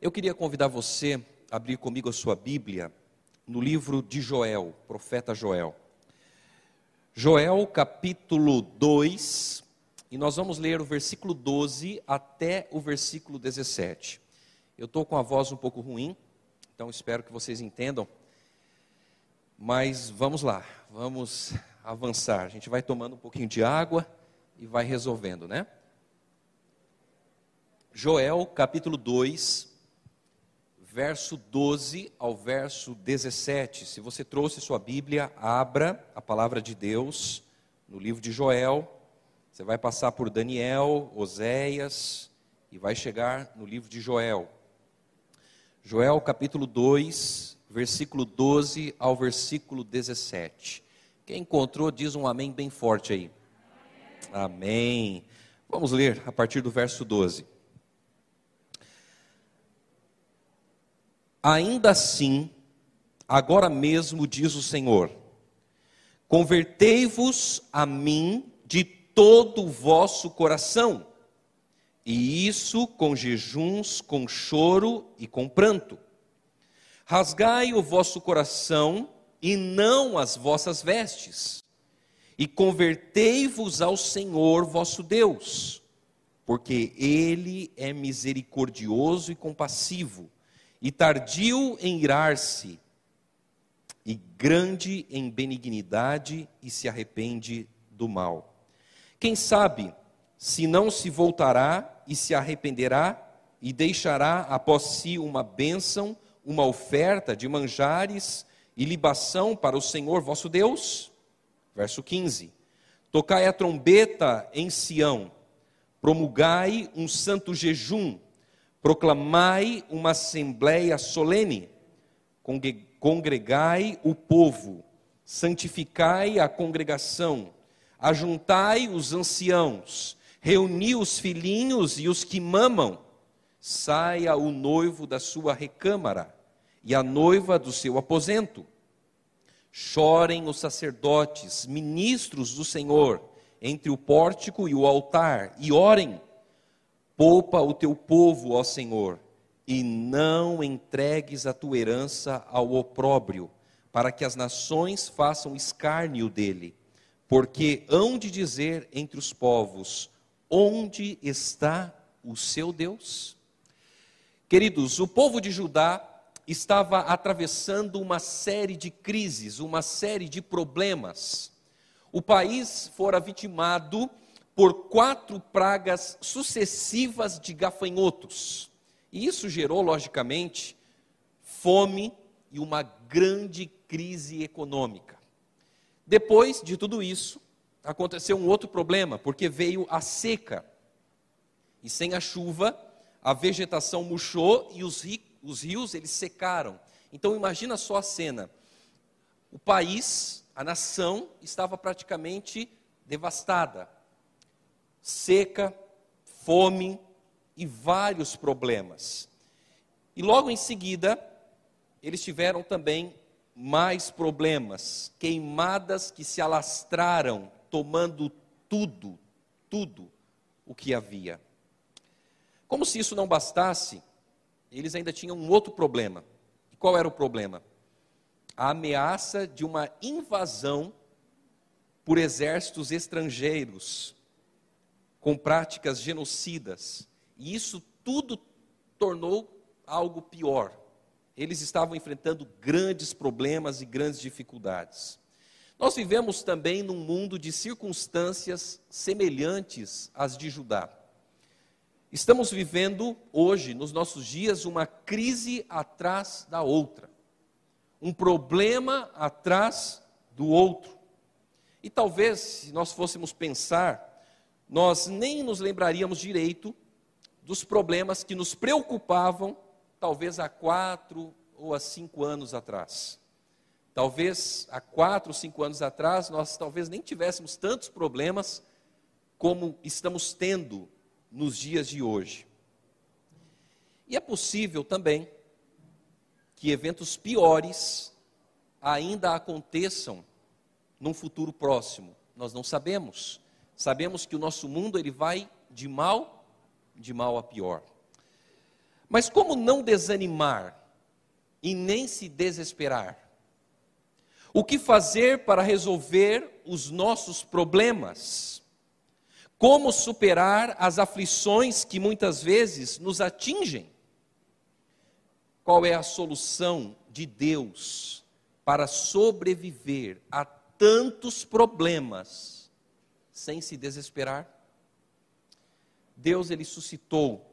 Eu queria convidar você a abrir comigo a sua Bíblia no livro de Joel, profeta Joel. Joel, capítulo 2, e nós vamos ler o versículo 12 até o versículo 17. Eu estou com a voz um pouco ruim, então espero que vocês entendam. Mas vamos lá, vamos avançar. A gente vai tomando um pouquinho de água e vai resolvendo, né? Joel, capítulo 2, verso 12 ao verso 17. Se você trouxe sua Bíblia, abra a palavra de Deus no livro de Joel. Você vai passar por Daniel, Oséias e vai chegar no livro de Joel. Joel capítulo 2, versículo 12 ao versículo 17. Quem encontrou, diz um amém bem forte aí. Amém. Vamos ler a partir do verso 12. Ainda assim, agora mesmo diz o Senhor: Convertei-vos a mim de todo o vosso coração, e isso com jejuns, com choro e com pranto. Rasgai o vosso coração e não as vossas vestes, e convertei-vos ao Senhor vosso Deus, porque Ele é misericordioso e compassivo e tardio em irar-se, e grande em benignidade, e se arrepende do mal. Quem sabe se não se voltará e se arrependerá, e deixará após si uma bênção, uma oferta de manjares e libação para o Senhor vosso Deus? Verso 15: Tocai a trombeta em Sião, promulgai um santo jejum, Proclamai uma assembleia solene, congregai o povo, santificai a congregação, ajuntai os anciãos, reuni os filhinhos e os que mamam, saia o noivo da sua recâmara e a noiva do seu aposento. Chorem os sacerdotes, ministros do Senhor, entre o pórtico e o altar, e orem Poupa o teu povo, ó Senhor, e não entregues a tua herança ao opróbrio, para que as nações façam escárnio dele. Porque hão de dizer entre os povos: onde está o seu Deus? Queridos, o povo de Judá estava atravessando uma série de crises, uma série de problemas. O país fora vitimado por quatro pragas sucessivas de gafanhotos. E isso gerou, logicamente, fome e uma grande crise econômica. Depois de tudo isso, aconteceu um outro problema, porque veio a seca. E sem a chuva, a vegetação murchou e os, ri, os rios eles secaram. Então imagina só a cena. O país, a nação estava praticamente devastada seca, fome e vários problemas. E logo em seguida, eles tiveram também mais problemas, queimadas que se alastraram, tomando tudo, tudo o que havia. Como se isso não bastasse, eles ainda tinham um outro problema. E qual era o problema? A ameaça de uma invasão por exércitos estrangeiros com práticas genocidas. E isso tudo tornou algo pior. Eles estavam enfrentando grandes problemas e grandes dificuldades. Nós vivemos também num mundo de circunstâncias semelhantes às de Judá. Estamos vivendo hoje, nos nossos dias, uma crise atrás da outra, um problema atrás do outro. E talvez, se nós fôssemos pensar nós nem nos lembraríamos direito dos problemas que nos preocupavam, talvez há quatro ou há cinco anos atrás. Talvez há quatro ou cinco anos atrás, nós talvez nem tivéssemos tantos problemas como estamos tendo nos dias de hoje. E é possível também que eventos piores ainda aconteçam num futuro próximo. Nós não sabemos. Sabemos que o nosso mundo ele vai de mal, de mal a pior. Mas como não desanimar e nem se desesperar? O que fazer para resolver os nossos problemas? Como superar as aflições que muitas vezes nos atingem? Qual é a solução de Deus para sobreviver a tantos problemas sem se desesperar? Deus ele suscitou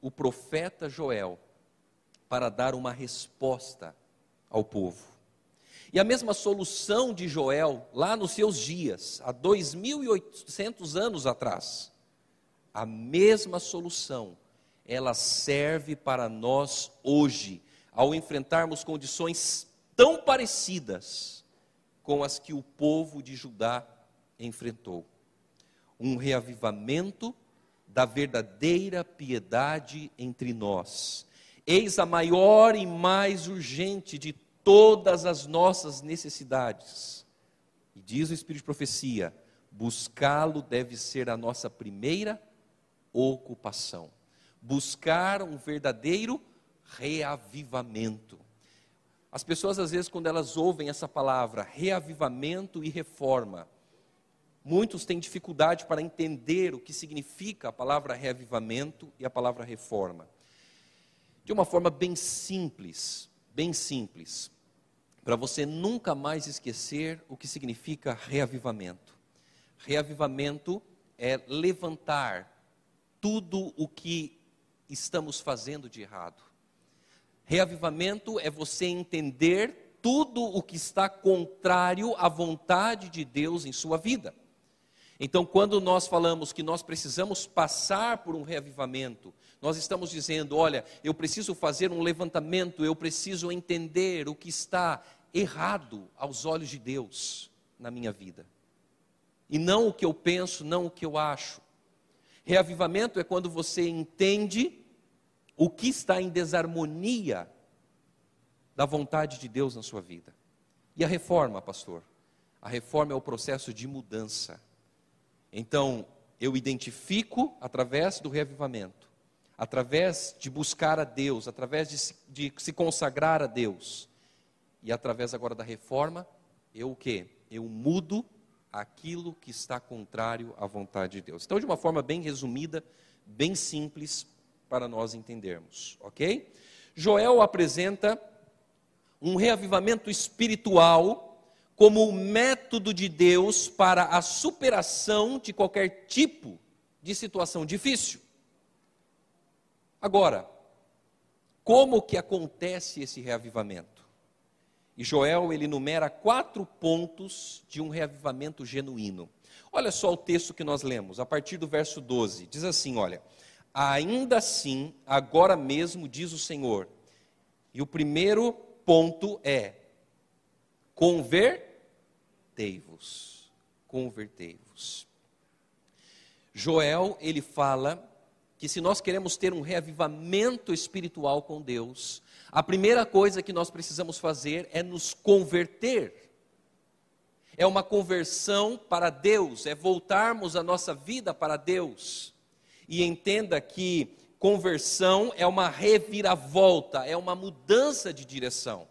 o profeta Joel para dar uma resposta ao povo. E a mesma solução de Joel, lá nos seus dias, há 2.800 anos atrás, a mesma solução, ela serve para nós hoje, ao enfrentarmos condições tão parecidas com as que o povo de Judá enfrentou. Um reavivamento da verdadeira piedade entre nós. Eis a maior e mais urgente de todas as nossas necessidades. E diz o Espírito de Profecia: buscá-lo deve ser a nossa primeira ocupação. Buscar um verdadeiro reavivamento. As pessoas, às vezes, quando elas ouvem essa palavra, reavivamento e reforma, Muitos têm dificuldade para entender o que significa a palavra reavivamento e a palavra reforma. De uma forma bem simples, bem simples, para você nunca mais esquecer o que significa reavivamento. Reavivamento é levantar tudo o que estamos fazendo de errado. Reavivamento é você entender tudo o que está contrário à vontade de Deus em sua vida. Então, quando nós falamos que nós precisamos passar por um reavivamento, nós estamos dizendo: olha, eu preciso fazer um levantamento, eu preciso entender o que está errado aos olhos de Deus na minha vida. E não o que eu penso, não o que eu acho. Reavivamento é quando você entende o que está em desarmonia da vontade de Deus na sua vida. E a reforma, pastor? A reforma é o processo de mudança então, eu identifico através do reavivamento, através de buscar a Deus, através de se, de se consagrar a Deus, e através agora da reforma, eu o quê? Eu mudo aquilo que está contrário à vontade de Deus. Então, de uma forma bem resumida, bem simples para nós entendermos, ok? Joel apresenta um reavivamento espiritual como o método de Deus para a superação de qualquer tipo de situação difícil. Agora, como que acontece esse reavivamento? E Joel ele numera quatro pontos de um reavivamento genuíno. Olha só o texto que nós lemos, a partir do verso 12. Diz assim: Olha, ainda assim, agora mesmo, diz o Senhor. E o primeiro ponto é: conver convertei-vos, convertei-vos. Joel, ele fala que se nós queremos ter um reavivamento espiritual com Deus, a primeira coisa que nós precisamos fazer é nos converter. É uma conversão para Deus, é voltarmos a nossa vida para Deus. E entenda que conversão é uma reviravolta, é uma mudança de direção.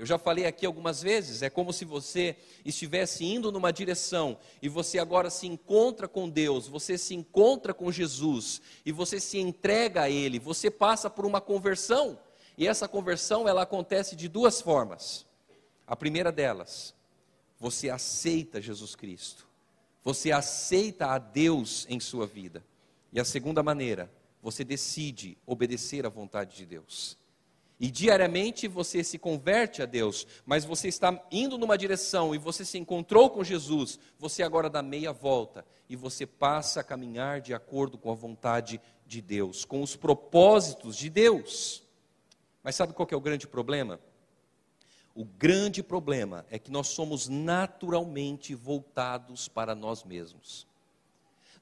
Eu já falei aqui algumas vezes, é como se você estivesse indo numa direção e você agora se encontra com Deus, você se encontra com Jesus e você se entrega a Ele, você passa por uma conversão e essa conversão ela acontece de duas formas. A primeira delas, você aceita Jesus Cristo, você aceita a Deus em sua vida. E a segunda maneira, você decide obedecer à vontade de Deus. E diariamente você se converte a Deus, mas você está indo numa direção e você se encontrou com Jesus, você agora dá meia volta e você passa a caminhar de acordo com a vontade de Deus, com os propósitos de Deus. Mas sabe qual é o grande problema? O grande problema é que nós somos naturalmente voltados para nós mesmos.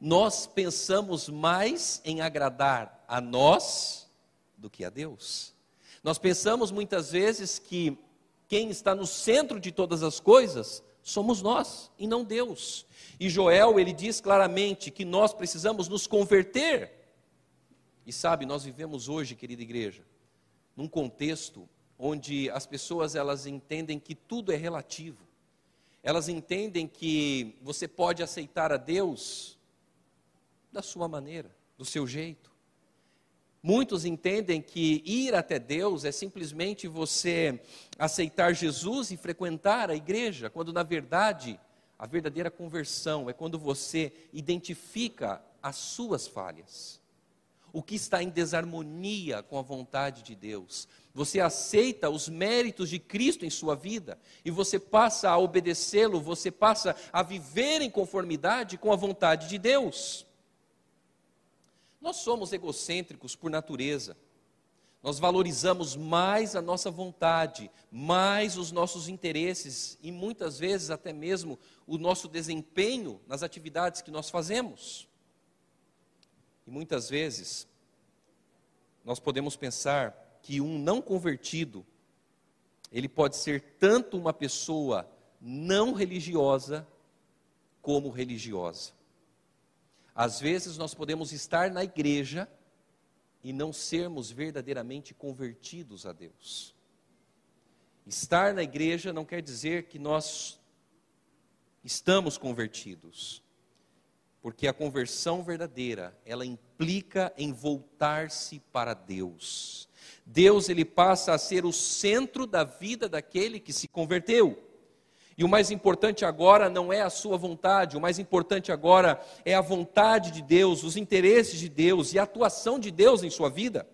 Nós pensamos mais em agradar a nós do que a Deus. Nós pensamos muitas vezes que quem está no centro de todas as coisas somos nós e não Deus. E Joel, ele diz claramente que nós precisamos nos converter. E sabe, nós vivemos hoje, querida igreja, num contexto onde as pessoas elas entendem que tudo é relativo. Elas entendem que você pode aceitar a Deus da sua maneira, do seu jeito. Muitos entendem que ir até Deus é simplesmente você aceitar Jesus e frequentar a igreja, quando na verdade a verdadeira conversão é quando você identifica as suas falhas, o que está em desarmonia com a vontade de Deus. Você aceita os méritos de Cristo em sua vida e você passa a obedecê-lo, você passa a viver em conformidade com a vontade de Deus. Nós somos egocêntricos por natureza. Nós valorizamos mais a nossa vontade, mais os nossos interesses e muitas vezes até mesmo o nosso desempenho nas atividades que nós fazemos. E muitas vezes nós podemos pensar que um não convertido ele pode ser tanto uma pessoa não religiosa como religiosa. Às vezes nós podemos estar na igreja e não sermos verdadeiramente convertidos a Deus. Estar na igreja não quer dizer que nós estamos convertidos. Porque a conversão verdadeira, ela implica em voltar-se para Deus. Deus ele passa a ser o centro da vida daquele que se converteu. E o mais importante agora não é a sua vontade, o mais importante agora é a vontade de Deus, os interesses de Deus e a atuação de Deus em sua vida.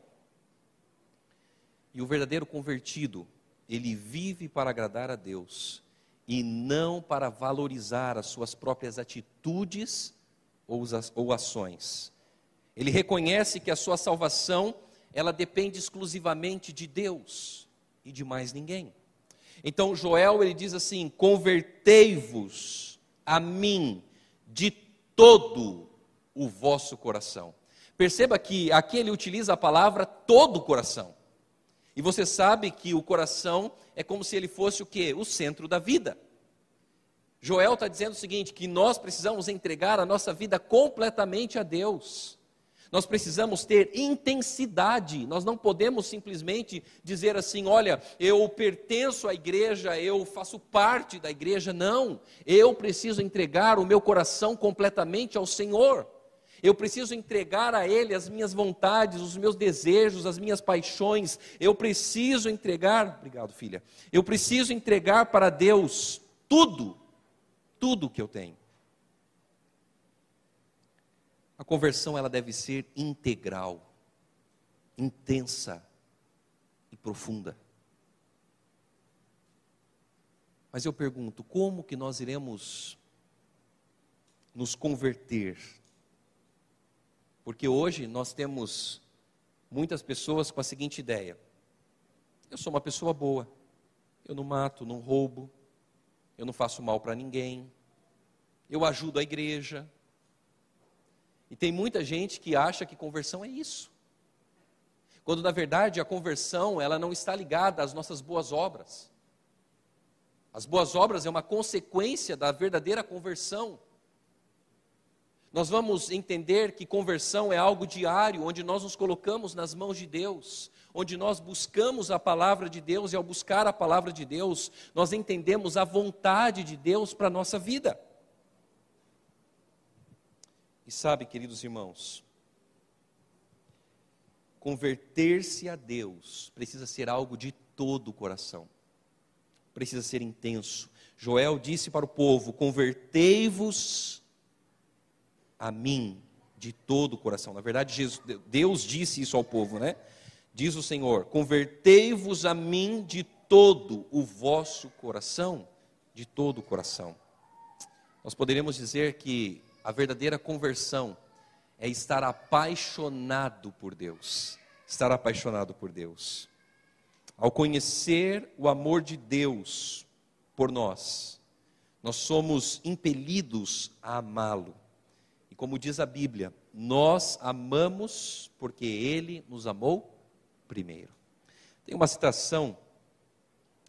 E o verdadeiro convertido, ele vive para agradar a Deus e não para valorizar as suas próprias atitudes ou ações. Ele reconhece que a sua salvação, ela depende exclusivamente de Deus e de mais ninguém. Então Joel ele diz assim: "Convertei-vos a mim de todo o vosso coração". Perceba que aqui ele utiliza a palavra todo o coração. E você sabe que o coração é como se ele fosse o quê? O centro da vida. Joel está dizendo o seguinte: que nós precisamos entregar a nossa vida completamente a Deus. Nós precisamos ter intensidade, nós não podemos simplesmente dizer assim: olha, eu pertenço à igreja, eu faço parte da igreja. Não, eu preciso entregar o meu coração completamente ao Senhor. Eu preciso entregar a Ele as minhas vontades, os meus desejos, as minhas paixões. Eu preciso entregar, obrigado, filha. Eu preciso entregar para Deus tudo, tudo que eu tenho. A conversão ela deve ser integral, intensa e profunda. Mas eu pergunto, como que nós iremos nos converter? Porque hoje nós temos muitas pessoas com a seguinte ideia: eu sou uma pessoa boa, eu não mato, não roubo, eu não faço mal para ninguém, eu ajudo a igreja, e tem muita gente que acha que conversão é isso. Quando na verdade a conversão, ela não está ligada às nossas boas obras. As boas obras é uma consequência da verdadeira conversão. Nós vamos entender que conversão é algo diário, onde nós nos colocamos nas mãos de Deus, onde nós buscamos a palavra de Deus e ao buscar a palavra de Deus, nós entendemos a vontade de Deus para a nossa vida. E sabe, queridos irmãos, converter-se a Deus precisa ser algo de todo o coração, precisa ser intenso. Joel disse para o povo: Convertei-vos a mim de todo o coração. Na verdade, Jesus, Deus disse isso ao povo, né? Diz o Senhor: Convertei-vos a mim de todo o vosso coração, de todo o coração. Nós poderíamos dizer que a verdadeira conversão é estar apaixonado por Deus. Estar apaixonado por Deus. Ao conhecer o amor de Deus por nós, nós somos impelidos a amá-lo. E como diz a Bíblia, nós amamos porque ele nos amou primeiro. Tem uma citação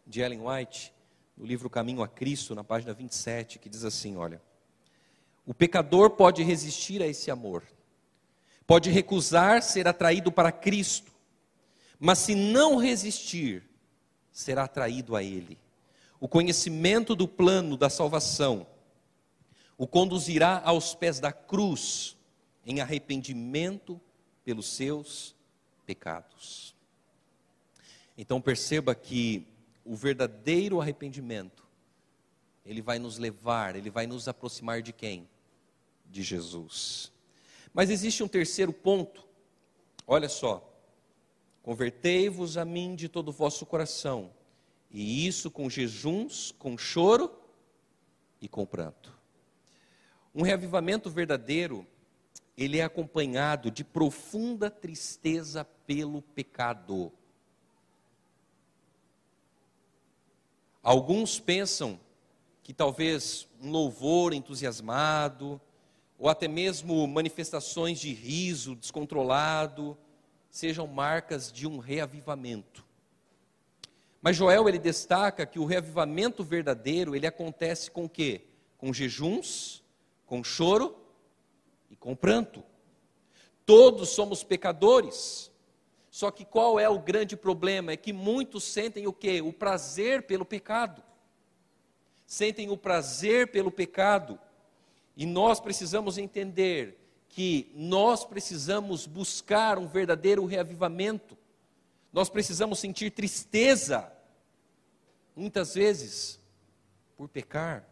de Ellen White no livro Caminho a Cristo, na página 27, que diz assim: olha. O pecador pode resistir a esse amor, pode recusar ser atraído para Cristo, mas se não resistir, será atraído a Ele. O conhecimento do plano da salvação o conduzirá aos pés da cruz, em arrependimento pelos seus pecados. Então perceba que o verdadeiro arrependimento, ele vai nos levar, ele vai nos aproximar de quem? De Jesus. Mas existe um terceiro ponto, olha só. Convertei-vos a mim de todo o vosso coração, e isso com jejuns, com choro e com pranto. Um reavivamento verdadeiro, ele é acompanhado de profunda tristeza pelo pecado. Alguns pensam que talvez um louvor entusiasmado, ou até mesmo manifestações de riso descontrolado, sejam marcas de um reavivamento. Mas Joel ele destaca que o reavivamento verdadeiro, ele acontece com o quê? Com jejuns, com choro e com pranto. Todos somos pecadores. Só que qual é o grande problema? É que muitos sentem o quê? O prazer pelo pecado. Sentem o prazer pelo pecado. E nós precisamos entender que nós precisamos buscar um verdadeiro reavivamento. Nós precisamos sentir tristeza, muitas vezes, por pecar.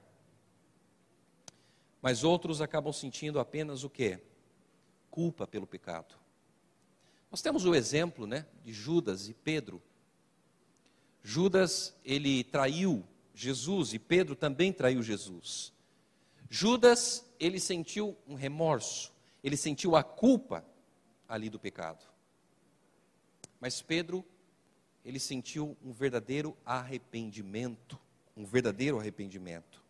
Mas outros acabam sentindo apenas o que? Culpa pelo pecado. Nós temos o exemplo né, de Judas e Pedro. Judas, ele traiu Jesus e Pedro também traiu Jesus. Judas, ele sentiu um remorso, ele sentiu a culpa ali do pecado. Mas Pedro, ele sentiu um verdadeiro arrependimento, um verdadeiro arrependimento.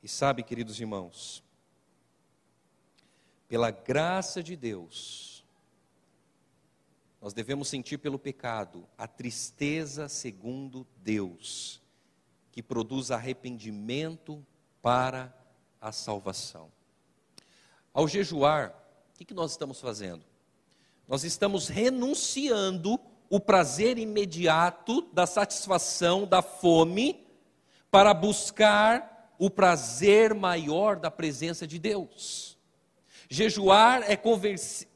E sabe, queridos irmãos, pela graça de Deus, nós devemos sentir pelo pecado a tristeza segundo Deus, que produz arrependimento para a salvação. Ao jejuar, o que, nós estamos fazendo? Nós estamos renunciando o prazer imediato da satisfação da fome para buscar o prazer maior da presença de Deus. Jejuar é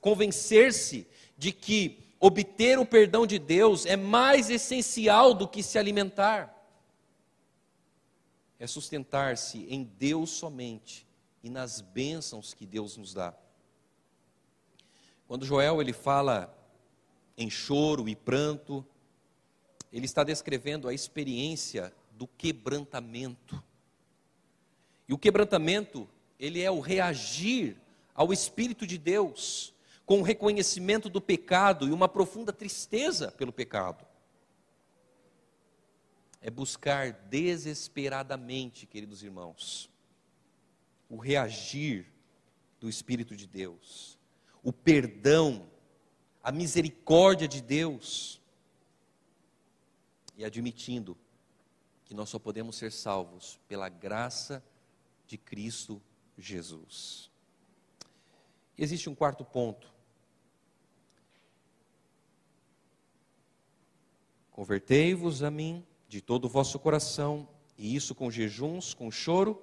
convencer-se de que obter o perdão de Deus é mais essencial do que se alimentar é sustentar-se em Deus somente e nas bênçãos que Deus nos dá. Quando Joel ele fala em choro e pranto, ele está descrevendo a experiência do quebrantamento. E o quebrantamento, ele é o reagir ao espírito de Deus com o reconhecimento do pecado e uma profunda tristeza pelo pecado é buscar desesperadamente, queridos irmãos, o reagir do Espírito de Deus, o perdão, a misericórdia de Deus, e admitindo que nós só podemos ser salvos pela graça de Cristo Jesus. Existe um quarto ponto. Convertei-vos a mim de todo o vosso coração, e isso com jejuns, com choro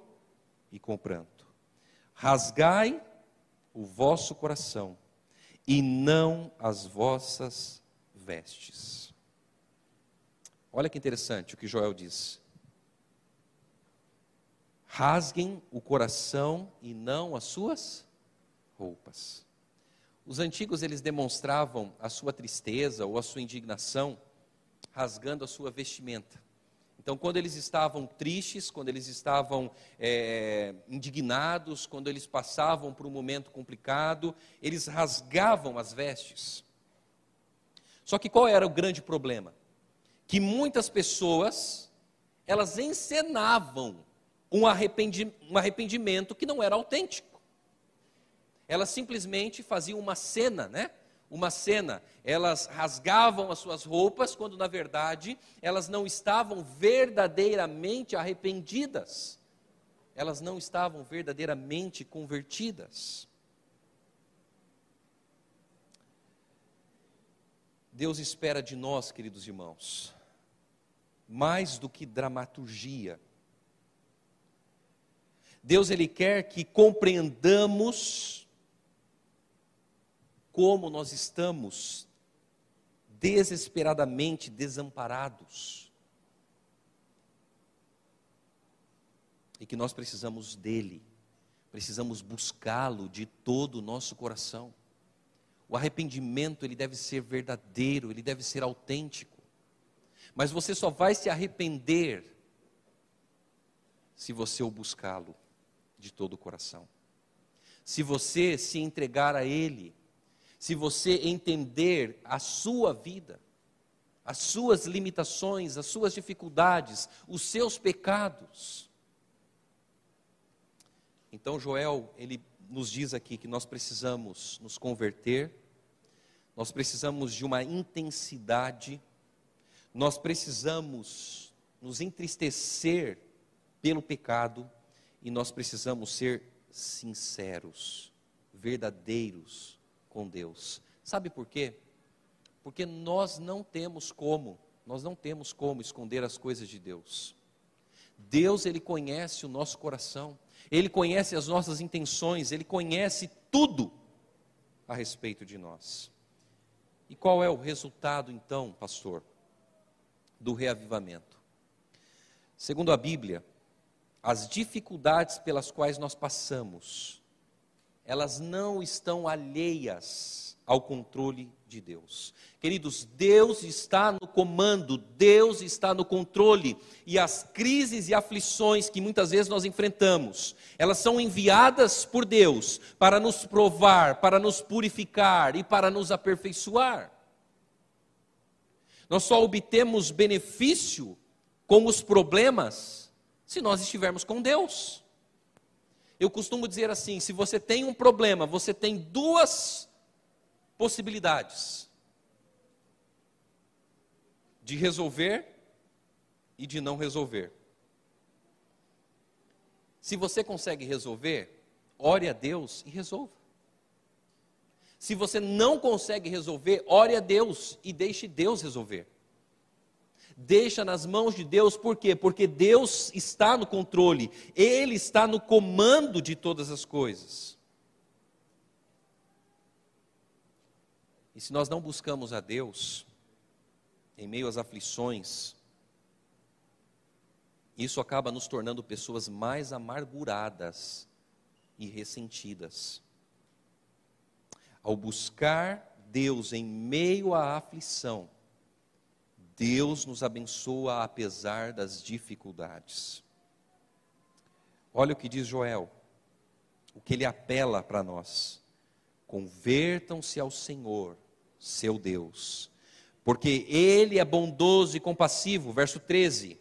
e com pranto. Rasgai o vosso coração, e não as vossas vestes. Olha que interessante o que Joel diz. Rasguem o coração e não as suas roupas. Os antigos eles demonstravam a sua tristeza ou a sua indignação rasgando a sua vestimenta. Então, quando eles estavam tristes, quando eles estavam é, indignados, quando eles passavam por um momento complicado, eles rasgavam as vestes. Só que qual era o grande problema? Que muitas pessoas, elas encenavam um arrependimento, um arrependimento que não era autêntico. Elas simplesmente faziam uma cena, né? uma cena. Elas rasgavam as suas roupas, quando na verdade elas não estavam verdadeiramente arrependidas. Elas não estavam verdadeiramente convertidas. Deus espera de nós, queridos irmãos, mais do que dramaturgia. Deus ele quer que compreendamos como nós estamos desesperadamente desamparados. E que nós precisamos dele, precisamos buscá-lo de todo o nosso coração. O arrependimento ele deve ser verdadeiro, ele deve ser autêntico. Mas você só vai se arrepender se você o buscá-lo de todo o coração. Se você se entregar a ele, se você entender a sua vida, as suas limitações, as suas dificuldades, os seus pecados. Então Joel, ele nos diz aqui que nós precisamos nos converter, nós precisamos de uma intensidade, nós precisamos nos entristecer pelo pecado e nós precisamos ser sinceros, verdadeiros com Deus. Sabe por quê? Porque nós não temos como, nós não temos como esconder as coisas de Deus. Deus, ele conhece o nosso coração. Ele conhece as nossas intenções, ele conhece tudo a respeito de nós. E qual é o resultado, então, pastor, do reavivamento? Segundo a Bíblia, as dificuldades pelas quais nós passamos, elas não estão alheias ao controle de Deus. Queridos, Deus está no comando, Deus está no controle, e as crises e aflições que muitas vezes nós enfrentamos, elas são enviadas por Deus para nos provar, para nos purificar e para nos aperfeiçoar. Nós só obtemos benefício com os problemas se nós estivermos com Deus. Eu costumo dizer assim: se você tem um problema, você tem duas possibilidades de resolver e de não resolver. Se você consegue resolver, ore a Deus e resolva. Se você não consegue resolver, ore a Deus e deixe Deus resolver. Deixa nas mãos de Deus, por quê? Porque Deus está no controle, Ele está no comando de todas as coisas. E se nós não buscamos a Deus, em meio às aflições, isso acaba nos tornando pessoas mais amarguradas e ressentidas. Ao buscar Deus em meio à aflição, Deus nos abençoa apesar das dificuldades. Olha o que diz Joel, o que ele apela para nós: convertam-se ao Senhor, seu Deus porque ele é bondoso e compassivo, verso 13,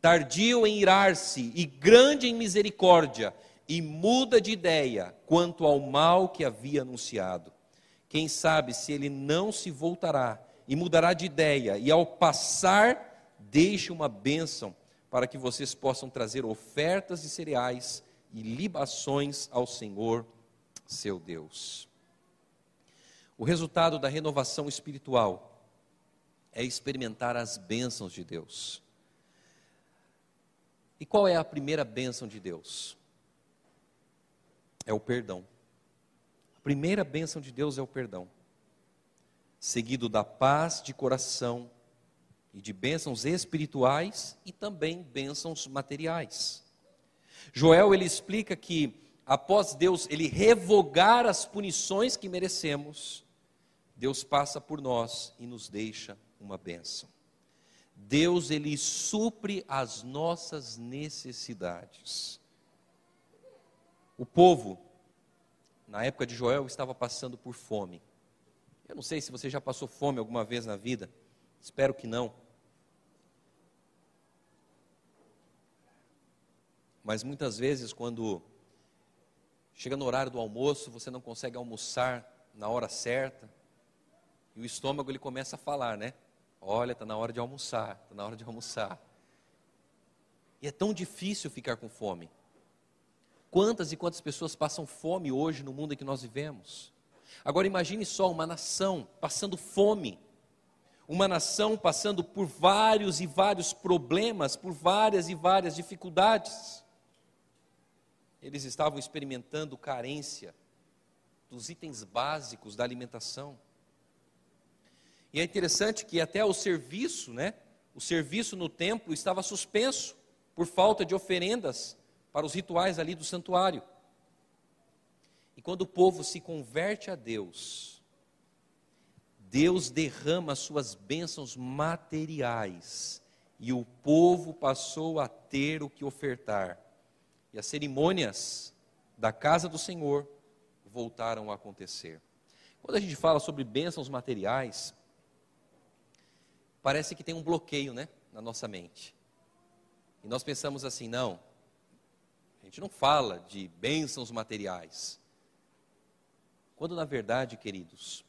tardio em irar-se e grande em misericórdia, e muda de ideia quanto ao mal que havia anunciado. Quem sabe se ele não se voltará e mudará de ideia, e ao passar, deixe uma bênção para que vocês possam trazer ofertas de cereais e libações ao Senhor, seu Deus. O resultado da renovação espiritual é experimentar as bênçãos de Deus. E qual é a primeira bênção de Deus? É o perdão. A primeira bênção de Deus é o perdão, seguido da paz de coração e de bênçãos espirituais e também bênçãos materiais. Joel ele explica que após Deus ele revogar as punições que merecemos, Deus passa por nós e nos deixa uma bênção. Deus, Ele supre as nossas necessidades. O povo, na época de Joel, estava passando por fome. Eu não sei se você já passou fome alguma vez na vida, espero que não. Mas muitas vezes, quando chega no horário do almoço, você não consegue almoçar na hora certa, e o estômago ele começa a falar, né? Olha, está na hora de almoçar, está na hora de almoçar. E é tão difícil ficar com fome. Quantas e quantas pessoas passam fome hoje no mundo em que nós vivemos? Agora imagine só uma nação passando fome. uma nação passando por vários e vários problemas, por várias e várias dificuldades. Eles estavam experimentando carência dos itens básicos da alimentação. E é interessante que até o serviço, né? O serviço no templo estava suspenso por falta de oferendas para os rituais ali do santuário. E quando o povo se converte a Deus, Deus derrama suas bênçãos materiais e o povo passou a ter o que ofertar. E as cerimônias da casa do Senhor voltaram a acontecer. Quando a gente fala sobre bênçãos materiais, parece que tem um bloqueio, né, na nossa mente. E nós pensamos assim, não, a gente não fala de bênçãos materiais. Quando na verdade, queridos,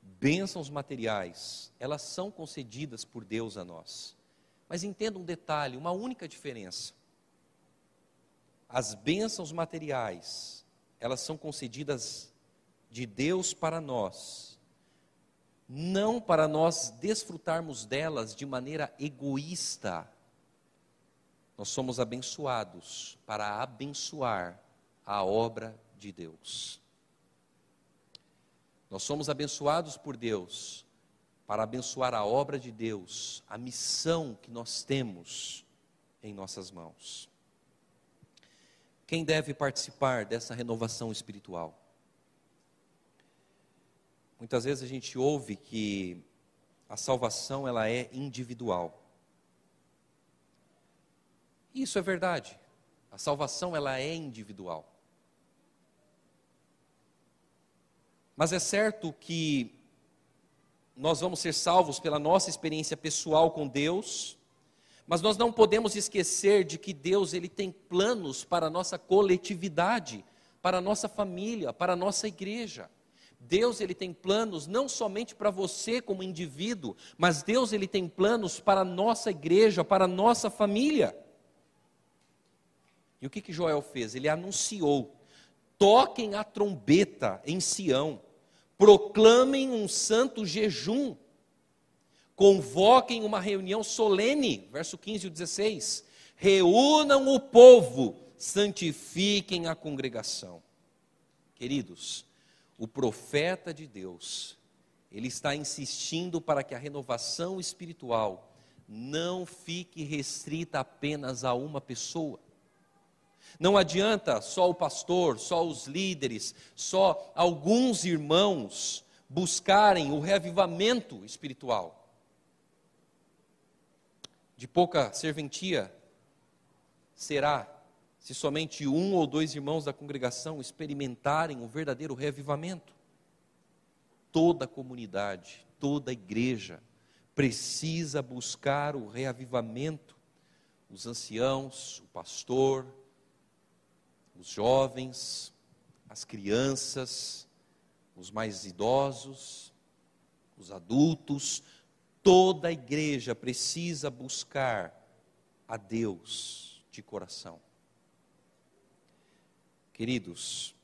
bênçãos materiais, elas são concedidas por Deus a nós. Mas entenda um detalhe, uma única diferença. As bênçãos materiais, elas são concedidas de Deus para nós, não para nós desfrutarmos delas de maneira egoísta. Nós somos abençoados para abençoar a obra de Deus. Nós somos abençoados por Deus para abençoar a obra de Deus, a missão que nós temos em nossas mãos. Quem deve participar dessa renovação espiritual? Muitas vezes a gente ouve que a salvação ela é individual. Isso é verdade. A salvação ela é individual. Mas é certo que nós vamos ser salvos pela nossa experiência pessoal com Deus, mas nós não podemos esquecer de que Deus ele tem planos para a nossa coletividade, para a nossa família, para a nossa igreja. Deus ele tem planos não somente para você como indivíduo, mas Deus ele tem planos para a nossa igreja, para a nossa família. E o que que Joel fez? Ele anunciou: toquem a trombeta em Sião, proclamem um santo jejum convoquem uma reunião solene, verso 15 e 16. Reúnam o povo, santifiquem a congregação. Queridos, o profeta de Deus, ele está insistindo para que a renovação espiritual não fique restrita apenas a uma pessoa. Não adianta só o pastor, só os líderes, só alguns irmãos buscarem o reavivamento espiritual de pouca serventia será se somente um ou dois irmãos da congregação experimentarem o verdadeiro reavivamento. Toda a comunidade, toda a igreja precisa buscar o reavivamento. Os anciãos, o pastor, os jovens, as crianças, os mais idosos, os adultos, Toda a igreja precisa buscar a Deus de coração. Queridos,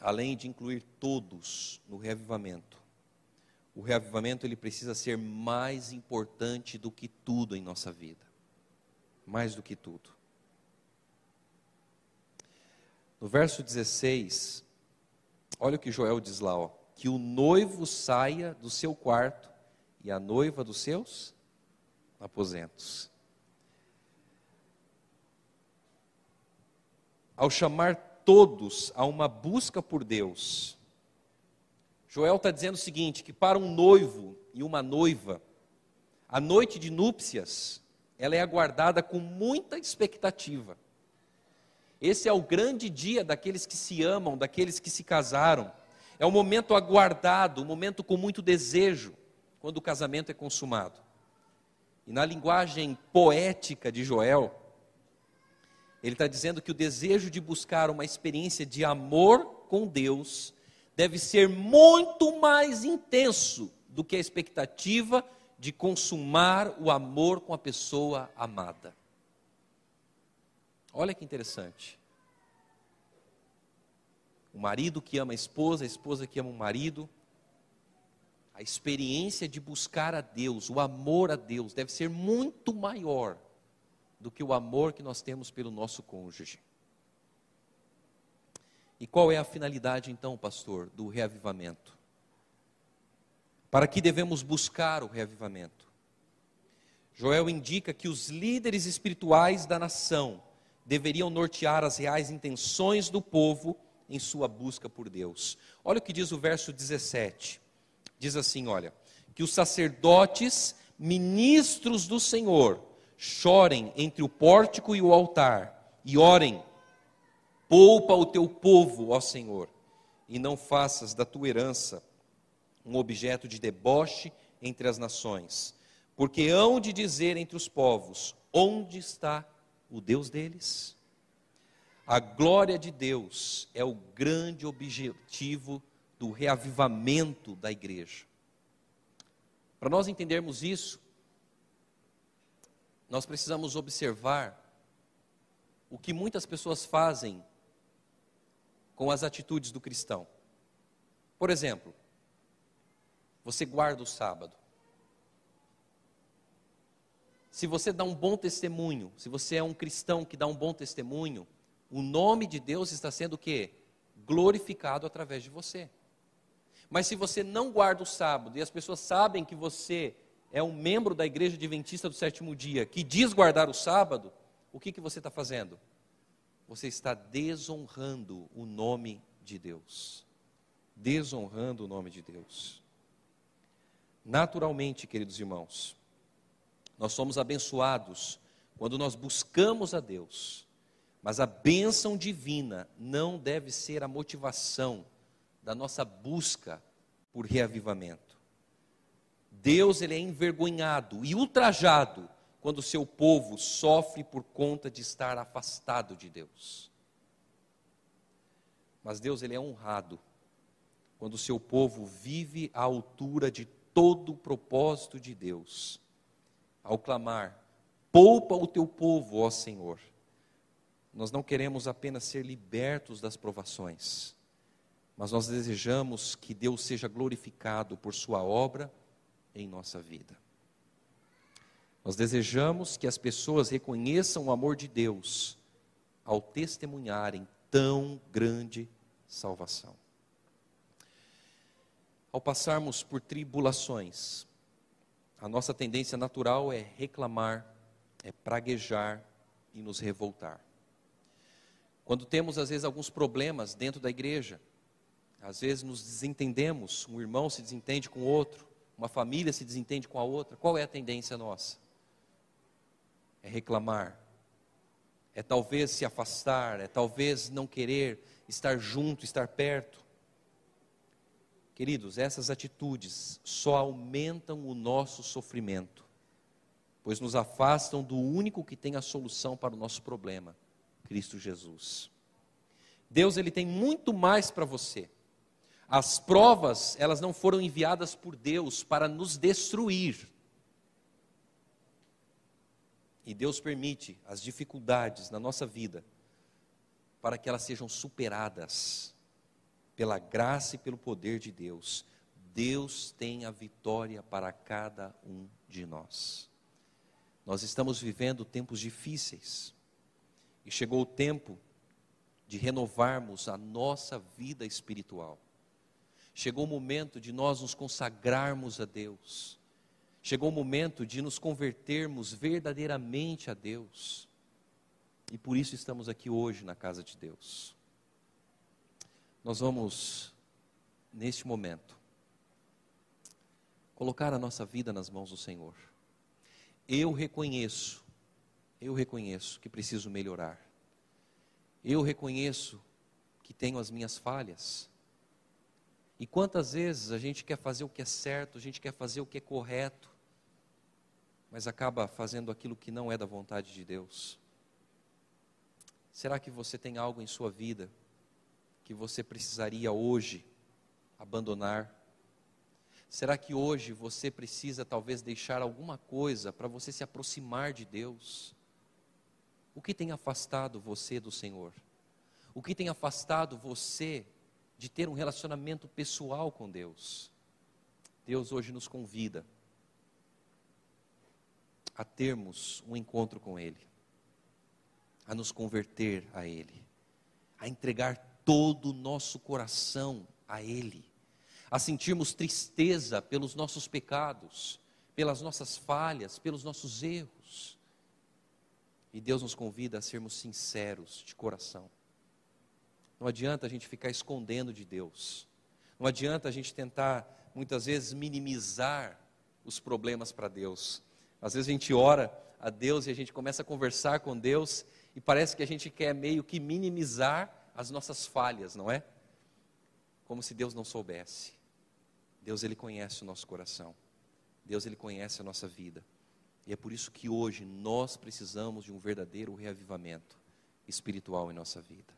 além de incluir todos no reavivamento, o reavivamento ele precisa ser mais importante do que tudo em nossa vida. Mais do que tudo. No verso 16, olha o que Joel diz lá, ó que o noivo saia do seu quarto e a noiva dos seus aposentos. Ao chamar todos a uma busca por Deus, Joel está dizendo o seguinte: que para um noivo e uma noiva, a noite de núpcias, ela é aguardada com muita expectativa. Esse é o grande dia daqueles que se amam, daqueles que se casaram. É um momento aguardado, um momento com muito desejo, quando o casamento é consumado. E na linguagem poética de Joel, ele está dizendo que o desejo de buscar uma experiência de amor com Deus deve ser muito mais intenso do que a expectativa de consumar o amor com a pessoa amada. Olha que interessante. O marido que ama a esposa, a esposa que ama o marido. a experiência de buscar a Deus, o amor a Deus, deve ser muito maior do que o amor que nós temos pelo nosso cônjuge. E qual é a finalidade, então, pastor, do reavivamento? Para que devemos buscar o reavivamento? Joel indica que os líderes espirituais da nação deveriam nortear as reais intenções do povo em sua busca por Deus. Olha o que diz o verso 17. Diz assim: olha, que os sacerdotes, ministros do Senhor, chorem entre o pórtico e o altar e orem Poupa o teu povo, ó Senhor, e não faças da tua herança um objeto de deboche entre as nações, porque hão de dizer entre os povos: onde está o Deus deles? A glória de Deus é o grande objetivo do reavivamento da igreja. Para nós entendermos isso, nós precisamos observar o que muitas pessoas fazem com as atitudes do cristão. Por exemplo, você guarda o sábado. Se você dá um bom testemunho, se você é um cristão que dá um bom testemunho, o nome de Deus está sendo o quê? Glorificado através de você. Mas se você não guarda o sábado e as pessoas sabem que você é um membro da igreja adventista do sétimo dia, que diz guardar o sábado, o que, que você está fazendo? você está desonrando o nome de Deus. Desonrando o nome de Deus. Naturalmente, queridos irmãos, nós somos abençoados quando nós buscamos a Deus, mas a bênção divina não deve ser a motivação da nossa busca por reavivamento. Deus ele é envergonhado e ultrajado quando o seu povo sofre por conta de estar afastado de Deus. Mas Deus ele é honrado quando o seu povo vive à altura de todo o propósito de Deus. Ao clamar: "Poupa o teu povo, ó Senhor". Nós não queremos apenas ser libertos das provações, mas nós desejamos que Deus seja glorificado por sua obra em nossa vida. Nós desejamos que as pessoas reconheçam o amor de Deus ao testemunharem tão grande salvação. Ao passarmos por tribulações, a nossa tendência natural é reclamar, é praguejar e nos revoltar. Quando temos, às vezes, alguns problemas dentro da igreja, às vezes nos desentendemos, um irmão se desentende com o outro, uma família se desentende com a outra, qual é a tendência nossa? é reclamar, é talvez se afastar, é talvez não querer estar junto, estar perto. Queridos, essas atitudes só aumentam o nosso sofrimento, pois nos afastam do único que tem a solução para o nosso problema, Cristo Jesus. Deus ele tem muito mais para você. As provas, elas não foram enviadas por Deus para nos destruir. E Deus permite as dificuldades na nossa vida para que elas sejam superadas pela graça e pelo poder de Deus. Deus tem a vitória para cada um de nós. Nós estamos vivendo tempos difíceis e chegou o tempo de renovarmos a nossa vida espiritual. Chegou o momento de nós nos consagrarmos a Deus Chegou o momento de nos convertermos verdadeiramente a Deus. E por isso estamos aqui hoje na casa de Deus. Nós vamos, neste momento, colocar a nossa vida nas mãos do Senhor. Eu reconheço, eu reconheço que preciso melhorar. Eu reconheço que tenho as minhas falhas. E quantas vezes a gente quer fazer o que é certo, a gente quer fazer o que é correto, mas acaba fazendo aquilo que não é da vontade de Deus? Será que você tem algo em sua vida que você precisaria hoje abandonar? Será que hoje você precisa talvez deixar alguma coisa para você se aproximar de Deus? O que tem afastado você do Senhor? O que tem afastado você de ter um relacionamento pessoal com Deus? Deus hoje nos convida a termos um encontro com Ele, a nos converter a Ele, a entregar todo o nosso coração a Ele, a sentirmos tristeza pelos nossos pecados, pelas nossas falhas, pelos nossos erros. E Deus nos convida a sermos sinceros de coração. Não adianta a gente ficar escondendo de Deus. Não adianta a gente tentar, muitas vezes, minimizar os problemas para Deus. Às vezes a gente ora a Deus e a gente começa a conversar com Deus e parece que a gente quer meio que minimizar as nossas falhas, não é? Como se Deus não soubesse. Deus ele conhece o nosso coração. Deus ele conhece a nossa vida. E é por isso que hoje nós precisamos de um verdadeiro reavivamento espiritual em nossa vida.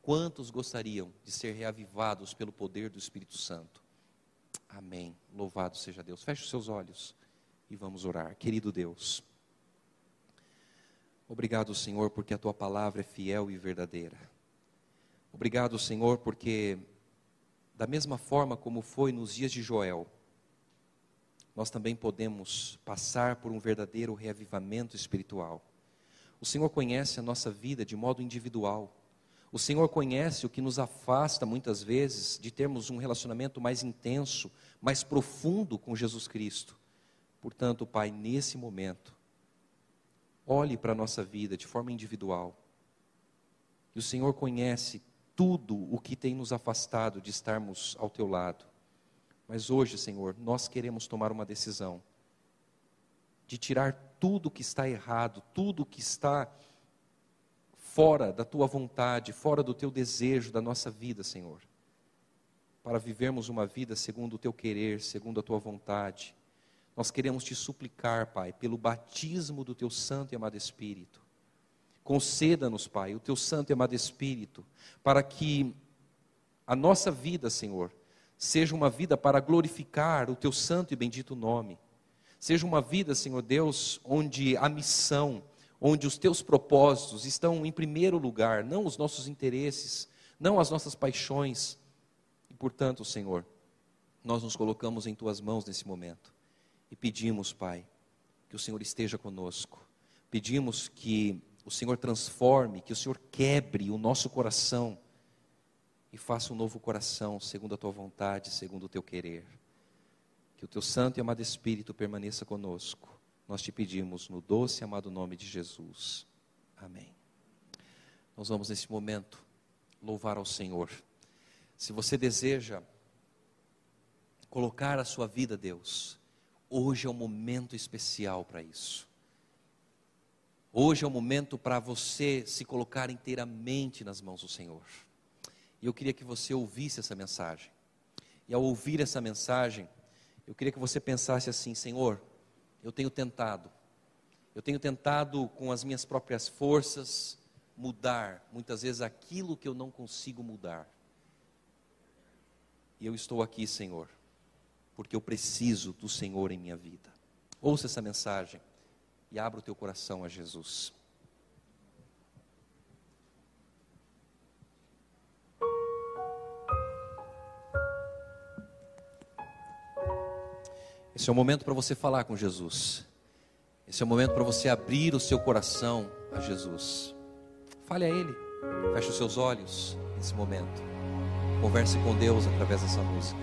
Quantos gostariam de ser reavivados pelo poder do Espírito Santo? Amém. Louvado seja Deus. Feche os seus olhos e vamos orar. Querido Deus, obrigado, Senhor, porque a tua palavra é fiel e verdadeira. Obrigado, Senhor, porque da mesma forma como foi nos dias de Joel, nós também podemos passar por um verdadeiro reavivamento espiritual. O Senhor conhece a nossa vida de modo individual. O Senhor conhece o que nos afasta muitas vezes de termos um relacionamento mais intenso, mais profundo com Jesus Cristo. Portanto, Pai, nesse momento, olhe para a nossa vida de forma individual. E o Senhor conhece tudo o que tem nos afastado de estarmos ao teu lado. Mas hoje, Senhor, nós queremos tomar uma decisão de tirar tudo que está errado, tudo que está fora da tua vontade, fora do teu desejo da nossa vida, Senhor, para vivermos uma vida segundo o teu querer, segundo a tua vontade. Nós queremos te suplicar, Pai, pelo batismo do teu santo e amado Espírito. Conceda-nos, Pai, o teu santo e amado Espírito, para que a nossa vida, Senhor, seja uma vida para glorificar o teu santo e bendito nome. Seja uma vida, Senhor Deus, onde a missão, onde os teus propósitos estão em primeiro lugar, não os nossos interesses, não as nossas paixões. E, portanto, Senhor, nós nos colocamos em tuas mãos nesse momento e pedimos, Pai, que o Senhor esteja conosco. Pedimos que o Senhor transforme, que o Senhor quebre o nosso coração e faça um novo coração, segundo a tua vontade, segundo o teu querer. Que o teu santo e amado Espírito permaneça conosco. Nós te pedimos no doce e amado nome de Jesus. Amém. Nós vamos nesse momento louvar ao Senhor. Se você deseja colocar a sua vida, Deus, hoje é um momento especial para isso. Hoje é o momento para você se colocar inteiramente nas mãos do Senhor. E eu queria que você ouvisse essa mensagem. E ao ouvir essa mensagem, eu queria que você pensasse assim: Senhor, eu tenho tentado, eu tenho tentado com as minhas próprias forças mudar, muitas vezes aquilo que eu não consigo mudar. E eu estou aqui, Senhor, porque eu preciso do Senhor em minha vida. Ouça essa mensagem e abra o teu coração a Jesus. Esse é o momento para você falar com Jesus. Esse é o momento para você abrir o seu coração a Jesus. Fale a Ele. Feche os seus olhos nesse momento. Converse com Deus através dessa música.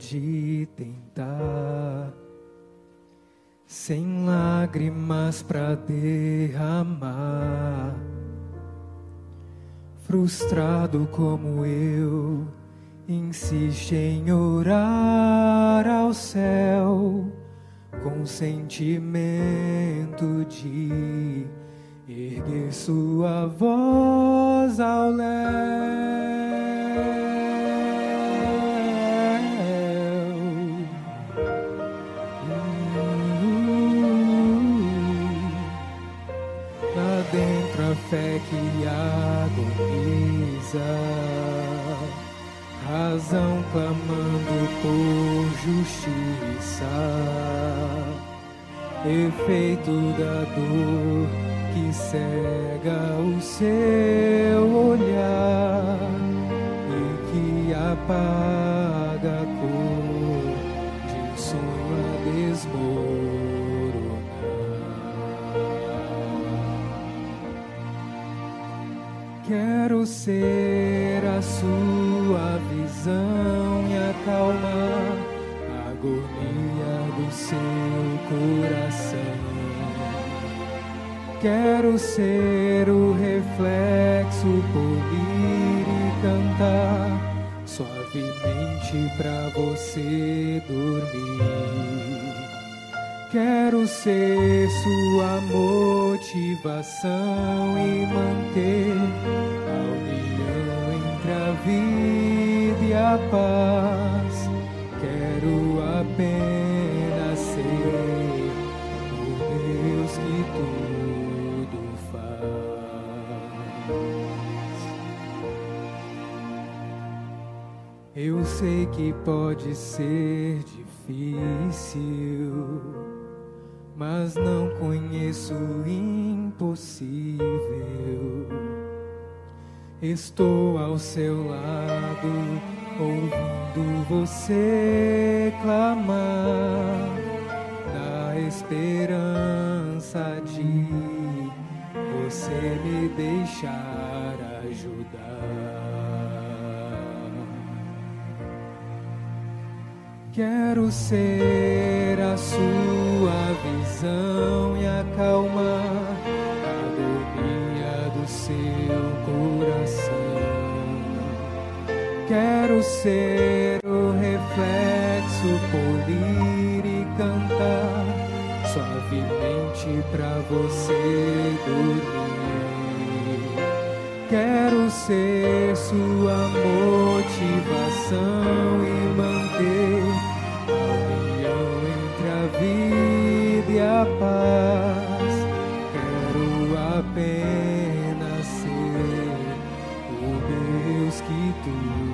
Cansa de tentar, sem lágrimas para derramar. Frustrado como eu, insiste em orar ao céu com sentimento de erguer sua voz justiça, efeito da dor que cega o seu olhar e que apaga a cor de um sonho a desmoronar. Quero ser a sua visão e acalmar agonia do seu coração. Quero ser o reflexo, polir e cantar suavemente pra você dormir. Quero ser sua motivação e manter a união entre a vida e a paz. Apenas ser o Deus que tudo faz. Eu sei que pode ser difícil, mas não conheço o impossível. Estou ao seu lado, ouvindo você clamar, na esperança de você me deixar ajudar. Quero ser a sua visão e acalmar a agonia do seu coração. Quero ser o reflexo, polir e cantar suavemente pra você dormir. Quero ser sua motivação e manter a união entre a vida e a paz. Quero apenas ser o Deus que tudo